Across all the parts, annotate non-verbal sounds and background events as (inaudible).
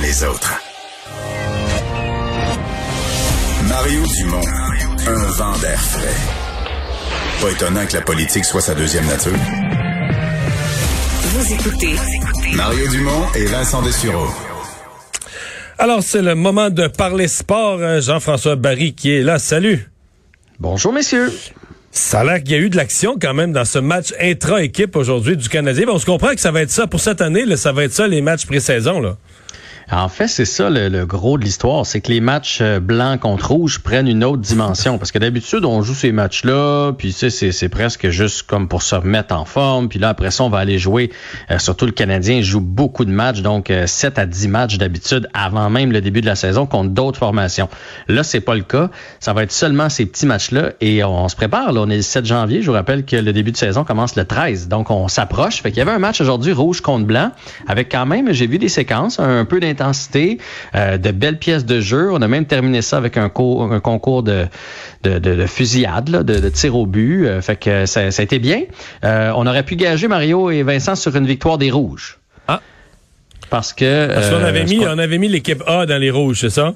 comme les autres. Mario Dumont, un vent d'air frais. Pas étonnant que la politique soit sa deuxième nature. Vous écoutez Mario Dumont et Vincent Dessureau. Alors, c'est le moment de parler sport. Euh, Jean-François Barry qui est là. Salut. Bonjour, messieurs. Ça a l'air qu'il y a eu de l'action quand même dans ce match intra-équipe aujourd'hui du Canadien. on se comprend que ça va être ça pour cette année. Là, ça va être ça les matchs pré-saison. Là. En fait, c'est ça le, gros de l'histoire, c'est que les matchs euh, blancs contre rouge prennent une autre dimension. Parce que d'habitude, on joue ces matchs-là, puis c'est, c'est presque juste comme pour se remettre en forme. Puis là, après ça, on va aller jouer. Euh, surtout le Canadien joue beaucoup de matchs, donc 7 euh, à 10 matchs d'habitude avant même le début de la saison contre d'autres formations. Là, c'est pas le cas. Ça va être seulement ces petits matchs-là. Et on, se prépare. Là, on est le 7 janvier. Je vous rappelle que le début de saison commence le 13. Donc, on s'approche. Fait qu'il y avait un match aujourd'hui rouge contre blanc, avec quand même, j'ai vu des séquences, un peu d'intensité euh, de belles pièces de jeu. On a même terminé ça avec un, concours de, fusillade, de, tir au but. Euh, fait que ça, a été bien. Euh, on aurait pu gager Mario et Vincent sur une victoire des Rouges. Ah. Parce que. Parce qu'on avait mis, on avait mis l'équipe A dans les Rouges, c'est ça?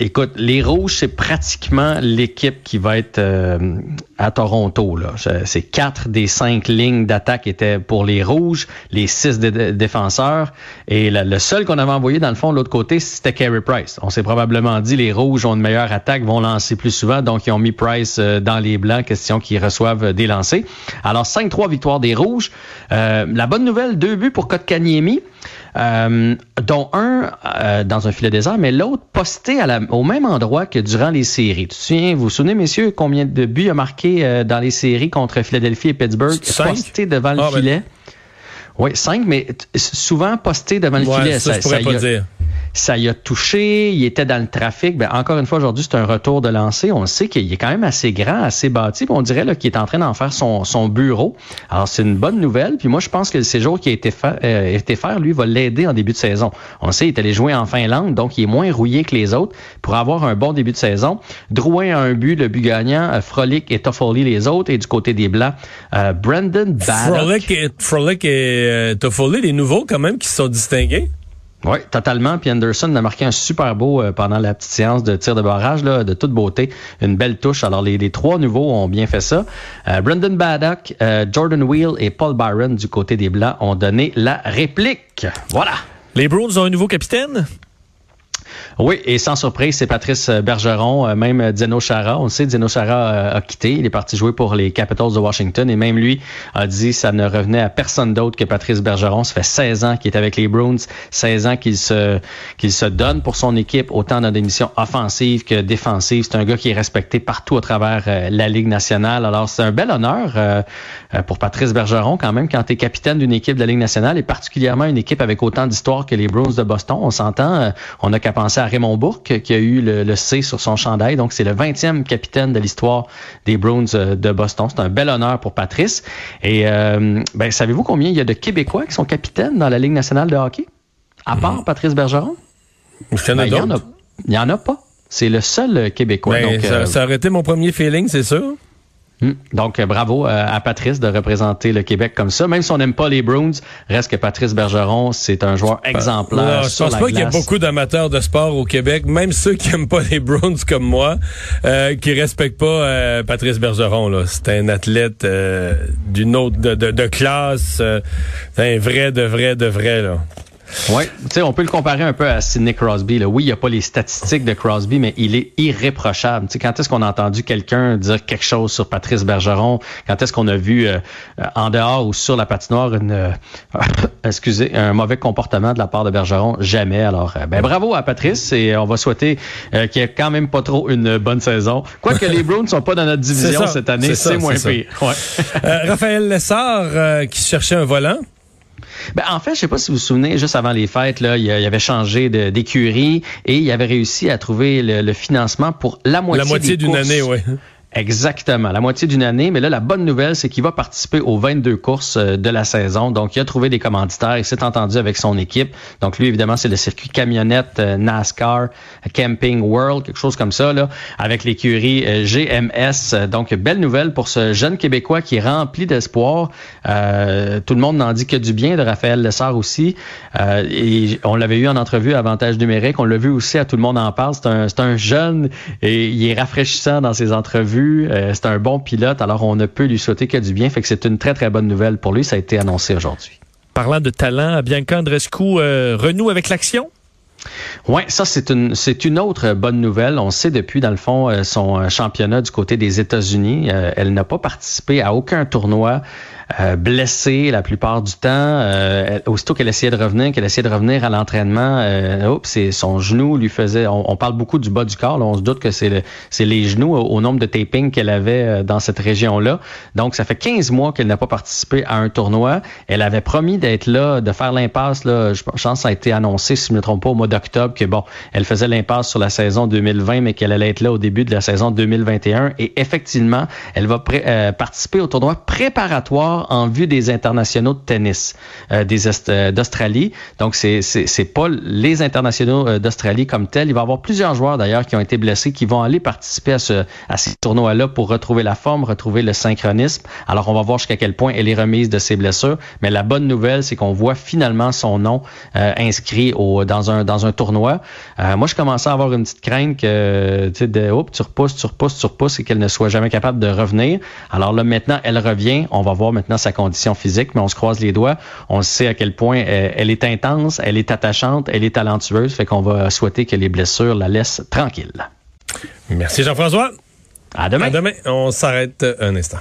Écoute, les Rouges, c'est pratiquement l'équipe qui va être euh, à Toronto. Là. C'est quatre des cinq lignes d'attaque étaient pour les Rouges, les six défenseurs. Et le seul qu'on avait envoyé, dans le fond, de l'autre côté, c'était Carey Price. On s'est probablement dit les Rouges ont une meilleure attaque, vont lancer plus souvent, donc ils ont mis Price euh, dans les blancs, question qu'ils reçoivent des lancers. Alors, 5-3 victoires des Rouges. Euh, la bonne nouvelle, deux buts pour Kotkaniemi. Euh, dont un euh, dans un filet désert, mais l'autre posté à la, au même endroit que durant les séries. Tu vous vous souvenez, messieurs, combien de buts a marqué euh, dans les séries contre Philadelphie et Pittsburgh? Posté devant le ah, ben, filet. Oui, cinq, mais souvent posté devant le filet. Ça, ça, je pas dire ça y a touché, il était dans le trafic. Ben, encore une fois, aujourd'hui, c'est un retour de lancer. On sait qu'il est quand même assez grand, assez bâti. on dirait qu'il est en train d'en faire son, son bureau. Alors, c'est une bonne nouvelle. Puis moi, je pense que le séjour qui a été, fait, euh, été faire, lui, va l'aider en début de saison. On sait, il est allé jouer en Finlande, donc il est moins rouillé que les autres pour avoir un bon début de saison. Drouin a un but, le but gagnant. Euh, Frolic et Toffoli les autres. Et du côté des Blancs, euh, Brandon Baddock. Frolic et, Frolic et Toffoli, les nouveaux quand même qui se sont distingués. Oui, totalement. Puis Anderson a marqué un super beau euh, pendant la petite séance de tir de barrage, là, de toute beauté. Une belle touche. Alors, les, trois nouveaux ont bien fait ça. Euh, Brendan Baddock, euh, Jordan Wheel et Paul Byron du côté des Blancs ont donné la réplique. Voilà. Les Bruins ont un nouveau capitaine? Oui, et sans surprise, c'est Patrice Bergeron, euh, même Dino Chara. On sait, Dino Chara euh, a quitté. Il est parti jouer pour les Capitals de Washington et même lui a dit ça ne revenait à personne d'autre que Patrice Bergeron. Ça fait 16 ans qu'il est avec les Bruins, 16 ans qu'il se, qu'il se donne pour son équipe, autant dans des missions offensives que défensives. C'est un gars qui est respecté partout à travers euh, la Ligue nationale. Alors, c'est un bel honneur pour Patrice Bergeron quand même quand tu es capitaine d'une équipe de la Ligue nationale et particulièrement une équipe avec autant d'histoire que les Bruins de Boston. On s'entend, on a penser à Raymond Bourque qui a eu le, C sur son chandail. Donc, c'est le 20e capitaine de l'histoire des Bruins euh, de Boston. C'est un bel honneur pour Patrice. Et euh, ben, savez-vous combien il y a de Québécois qui sont capitaines dans la Ligue nationale de hockey? À part mhm. Patrice Bergeron? Ben, il n'y en, a pas. C'est le seul euh, Québécois. Ben, ça, ça aurait été mon premier feeling, c'est sûr. Hmm. Donc, euh, bravo euh, à Patrice de représenter le Québec comme ça. Même si on n'aime pas les Bruins, reste que Patrice Bergeron, c'est un joueur exemplaire. je pense pas qu'il y a beaucoup d'amateurs de sport au Québec, même ceux qui aiment pas les Bruins comme moi, euh, qui respectent pas Patrice Bergeron. C'est un athlète d'une autre de, de, de classe, un vrai, de vrai, de vrai. Là. Oui, tu sais, on peut le comparer un peu à Sidney Crosby. Là. Oui, il n'y a pas les statistiques de Crosby, mais il est irréprochable. Tu sais, quand est-ce qu'on a entendu quelqu'un dire quelque chose sur Patrice Bergeron? Quand est-ce qu'on a vu euh, en dehors ou sur la patinoire une, euh, (laughs) excusez, un mauvais comportement de la part de Bergeron? Jamais. Alors, euh, ben bravo à Patrice et on va souhaiter qu'il n'y ait quand même pas trop une bonne saison. Quoique les Browns ne sont pas dans notre (laughs) division cette année, c'est moins pire. Ouais. Raphaël Lessard qui cherchait un volant. Ben, en fait, je sais pas si vous vous souvenez, juste avant les fêtes, là, il, avait changé d'écurie et il avait réussi à trouver le, financement pour la moitié, la moitié d'une année. Exactement, la moitié d'une année. Mais là, la bonne nouvelle, c'est qu'il va participer aux 22 courses euh, de la saison. Donc, il a trouvé des commanditaires. Il s'est entendu avec son équipe. Donc, lui, évidemment, c'est le circuit camionnette euh, NASCAR Camping World, quelque chose comme ça, là, avec l'écurie euh, GMS. Donc, belle nouvelle pour ce jeune Québécois qui est rempli d'espoir. Euh, tout le monde n'en dit que du bien de Raphaël Lessard aussi. Euh, et on l'avait eu en entrevue à Avantage numérique. On l'a vu aussi à Tout le monde en parle. C'est un, un jeune et il est rafraîchissant dans ses entrevues. Euh, c'est un bon pilote, alors on ne peut lui souhaiter que du bien. Fait que c'est une très, très bonne nouvelle pour lui. Ça a été annoncé aujourd'hui. Parlant de talent, Bianca Andrescu euh, renoue avec l'action? Oui, ça c'est une c'est une autre bonne nouvelle. On sait depuis dans le fond euh, son championnat du côté des États-Unis, elle n'a pas participé à aucun tournoi euh, blessée la plupart du temps. Euh, aussitôt qu'elle essayait de revenir, qu'elle essayait de revenir à l'entraînement, euh, c'est son genou lui faisait. On, parle beaucoup du bas du corps. on se doute que c'est les genoux au, nombre de tapings qu'elle avait euh, dans cette région-là. Donc ça fait 15 mois qu'elle n'a pas participé à un tournoi. Elle avait promis d'être là, de faire l'impasse. Là, je pense que ça a été annoncé, si je ne me trompe pas, au mois d'octobre que bon, elle faisait l'impasse sur la saison 2020, mais qu'elle allait être là au début de la saison 2021. Et effectivement, elle va participer au tournoi préparatoire en vue des internationaux de tennis euh, euh, d'Australie. Donc c'est c'est pas les internationaux euh, d'Australie comme tel. Il va y avoir plusieurs joueurs d'ailleurs qui ont été blessés qui vont aller participer à ce à ces tournois-là pour retrouver la forme, retrouver le synchronisme. Alors on va voir jusqu'à quel point elle est remise de ses blessures. Mais la bonne nouvelle, c'est qu'on voit finalement son nom inscrit au dans un dans un tournoi. moi, je commençais à avoir une petite crainte que de oh, tu repousses, tu repousses, tu repousses et qu'elle ne soit jamais capable de revenir. Alors là maintenant, elle revient. On va voir maintenant sa condition physique, mais on se croise les doigts. On sait à quel point euh, elle, est intense, elle est attachante, elle est talentueuse, fait qu'on va souhaiter que les blessures la laissent tranquille. Merci Jean-François. À demain. À demain. On s'arrête un instant.